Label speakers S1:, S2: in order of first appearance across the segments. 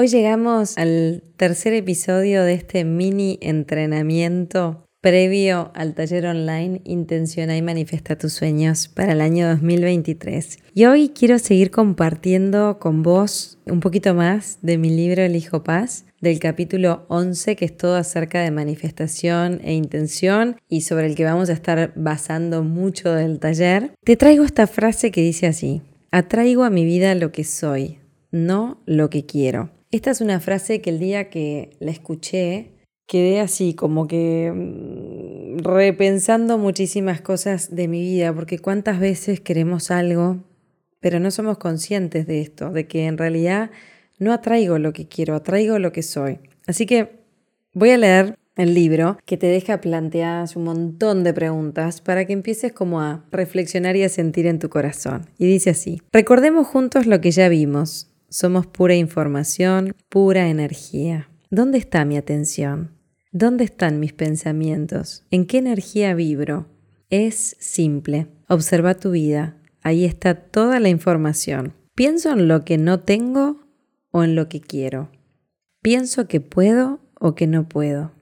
S1: Hoy llegamos al tercer episodio de este mini entrenamiento previo al taller online Intenciona y Manifiesta tus sueños para el año 2023. Y hoy quiero seguir compartiendo con vos un poquito más de mi libro El Hijo Paz, del capítulo 11, que es todo acerca de manifestación e intención y sobre el que vamos a estar basando mucho del taller. Te traigo esta frase que dice así, atraigo a mi vida lo que soy, no lo que quiero. Esta es una frase que el día que la escuché quedé así como que mm, repensando muchísimas cosas de mi vida, porque cuántas veces queremos algo, pero no somos conscientes de esto, de que en realidad no atraigo lo que quiero, atraigo lo que soy. Así que voy a leer el libro que te deja planteadas un montón de preguntas para que empieces como a reflexionar y a sentir en tu corazón. Y dice así, recordemos juntos lo que ya vimos. Somos pura información, pura energía. ¿Dónde está mi atención? ¿Dónde están mis pensamientos? ¿En qué energía vibro? Es simple. Observa tu vida. Ahí está toda la información. ¿Pienso en lo que no tengo o en lo que quiero? ¿Pienso que puedo o que no puedo?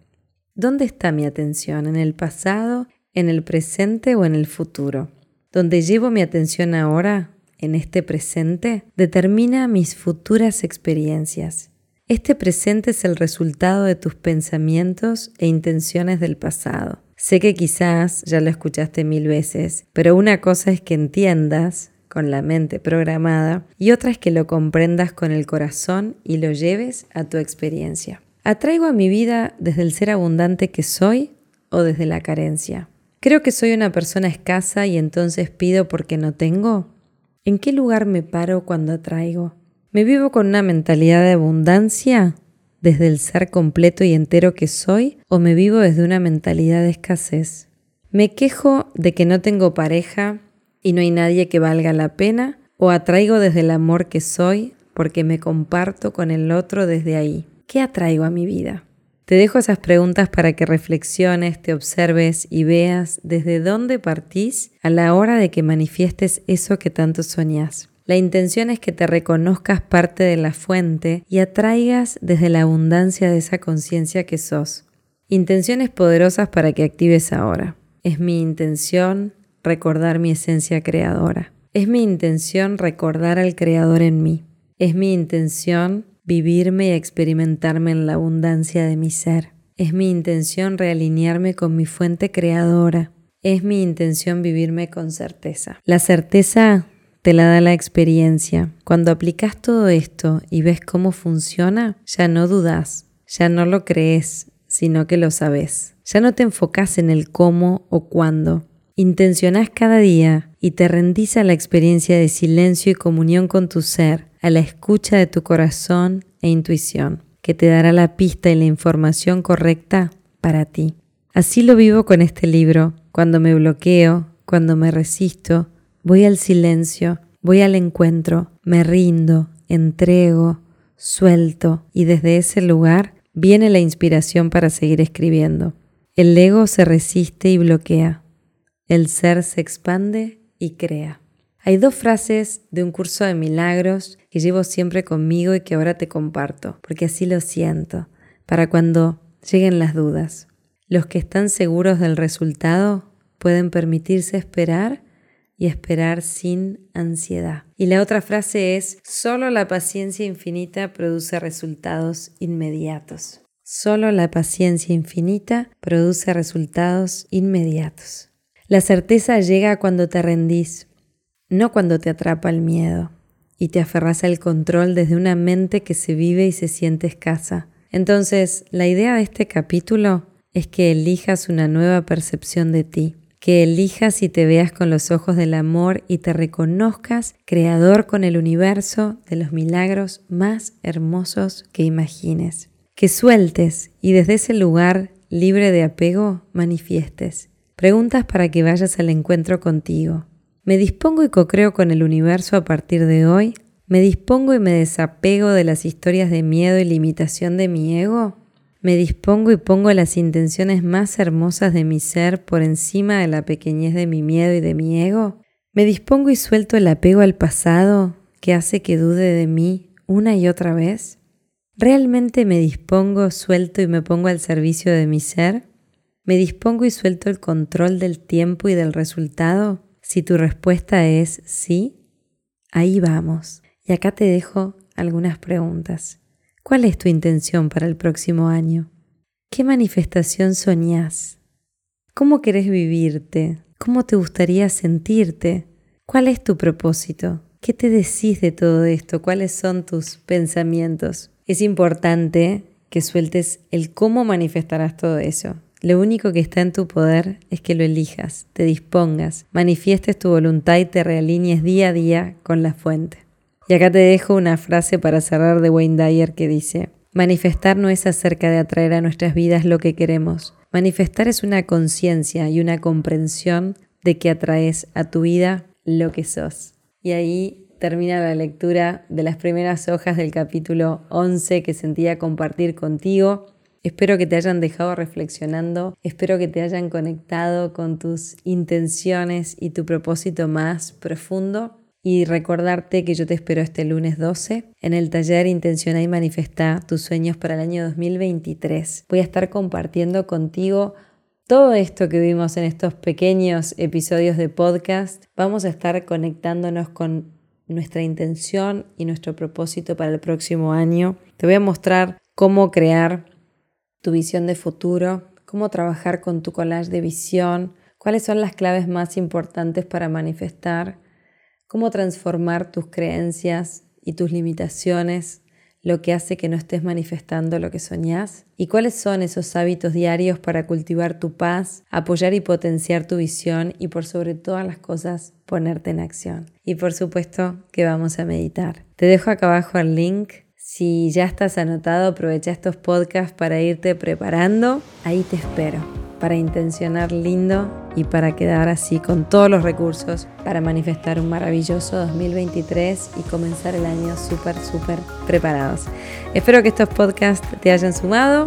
S1: ¿Dónde está mi atención? ¿En el pasado, en el presente o en el futuro? ¿Dónde llevo mi atención ahora en este presente determina mis futuras experiencias. Este presente es el resultado de tus pensamientos e intenciones del pasado. Sé que quizás ya lo escuchaste mil veces, pero una cosa es que entiendas con la mente programada y otra es que lo comprendas con el corazón y lo lleves a tu experiencia. ¿Atraigo a mi vida desde el ser abundante que soy o desde la carencia? ¿Creo que soy una persona escasa y entonces pido porque no tengo? ¿En qué lugar me paro cuando atraigo? ¿Me vivo con una mentalidad de abundancia desde el ser completo y entero que soy o me vivo desde una mentalidad de escasez? ¿Me quejo de que no tengo pareja y no hay nadie que valga la pena o atraigo desde el amor que soy porque me comparto con el otro desde ahí? ¿Qué atraigo a mi vida? Te dejo esas preguntas para que reflexiones, te observes y veas desde dónde partís a la hora de que manifiestes eso que tanto soñás. La intención es que te reconozcas parte de la fuente y atraigas desde la abundancia de esa conciencia que sos. Intenciones poderosas para que actives ahora. Es mi intención recordar mi esencia creadora. Es mi intención recordar al creador en mí. Es mi intención vivirme y experimentarme en la abundancia de mi ser. Es mi intención realinearme con mi fuente creadora. Es mi intención vivirme con certeza. La certeza te la da la experiencia. Cuando aplicas todo esto y ves cómo funciona, ya no dudas, ya no lo crees, sino que lo sabes. Ya no te enfocas en el cómo o cuándo. Intencionás cada día y te rendís a la experiencia de silencio y comunión con tu ser a la escucha de tu corazón e intuición, que te dará la pista y la información correcta para ti. Así lo vivo con este libro. Cuando me bloqueo, cuando me resisto, voy al silencio, voy al encuentro, me rindo, entrego, suelto y desde ese lugar viene la inspiración para seguir escribiendo. El ego se resiste y bloquea. El ser se expande y crea. Hay dos frases de un curso de milagros que llevo siempre conmigo y que ahora te comparto, porque así lo siento, para cuando lleguen las dudas. Los que están seguros del resultado pueden permitirse esperar y esperar sin ansiedad. Y la otra frase es, solo la paciencia infinita produce resultados inmediatos. Solo la paciencia infinita produce resultados inmediatos. La certeza llega cuando te rendís, no cuando te atrapa el miedo y te aferras al control desde una mente que se vive y se siente escasa. Entonces, la idea de este capítulo es que elijas una nueva percepción de ti, que elijas y te veas con los ojos del amor y te reconozcas creador con el universo de los milagros más hermosos que imagines. Que sueltes y desde ese lugar libre de apego, manifiestes. Preguntas para que vayas al encuentro contigo. ¿Me dispongo y co-creo con el universo a partir de hoy? ¿Me dispongo y me desapego de las historias de miedo y limitación de mi ego? ¿Me dispongo y pongo las intenciones más hermosas de mi ser por encima de la pequeñez de mi miedo y de mi ego? ¿Me dispongo y suelto el apego al pasado que hace que dude de mí una y otra vez? ¿Realmente me dispongo, suelto y me pongo al servicio de mi ser? ¿Me dispongo y suelto el control del tiempo y del resultado? Si tu respuesta es sí, ahí vamos. Y acá te dejo algunas preguntas. ¿Cuál es tu intención para el próximo año? ¿Qué manifestación soñás? ¿Cómo querés vivirte? ¿Cómo te gustaría sentirte? ¿Cuál es tu propósito? ¿Qué te decís de todo esto? ¿Cuáles son tus pensamientos? Es importante que sueltes el cómo manifestarás todo eso. Lo único que está en tu poder es que lo elijas, te dispongas, manifiestes tu voluntad y te realinies día a día con la fuente. Y acá te dejo una frase para cerrar de Wayne Dyer que dice, manifestar no es acerca de atraer a nuestras vidas lo que queremos. Manifestar es una conciencia y una comprensión de que atraes a tu vida lo que sos. Y ahí termina la lectura de las primeras hojas del capítulo 11 que sentía compartir contigo. Espero que te hayan dejado reflexionando, espero que te hayan conectado con tus intenciones y tu propósito más profundo y recordarte que yo te espero este lunes 12 en el taller Intenciona y Manifesta tus sueños para el año 2023. Voy a estar compartiendo contigo todo esto que vimos en estos pequeños episodios de podcast. Vamos a estar conectándonos con nuestra intención y nuestro propósito para el próximo año. Te voy a mostrar cómo crear tu visión de futuro, cómo trabajar con tu collage de visión, cuáles son las claves más importantes para manifestar cómo transformar tus creencias y tus limitaciones, lo que hace que no estés manifestando lo que soñás y cuáles son esos hábitos diarios para cultivar tu paz, apoyar y potenciar tu visión y por sobre todas las cosas ponerte en acción. Y por supuesto que vamos a meditar. Te dejo acá abajo el link. Si ya estás anotado, aprovecha estos podcasts para irte preparando. Ahí te espero para intencionar lindo y para quedar así con todos los recursos para manifestar un maravilloso 2023 y comenzar el año súper, súper preparados. Espero que estos podcasts te hayan sumado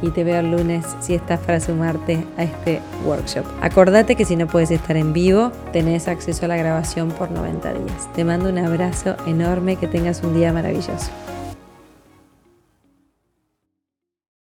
S1: y te veo el lunes si estás para sumarte a este workshop. Acordate que si no puedes estar en vivo, tenés acceso a la grabación por 90 días. Te mando un abrazo enorme, que tengas un día maravilloso.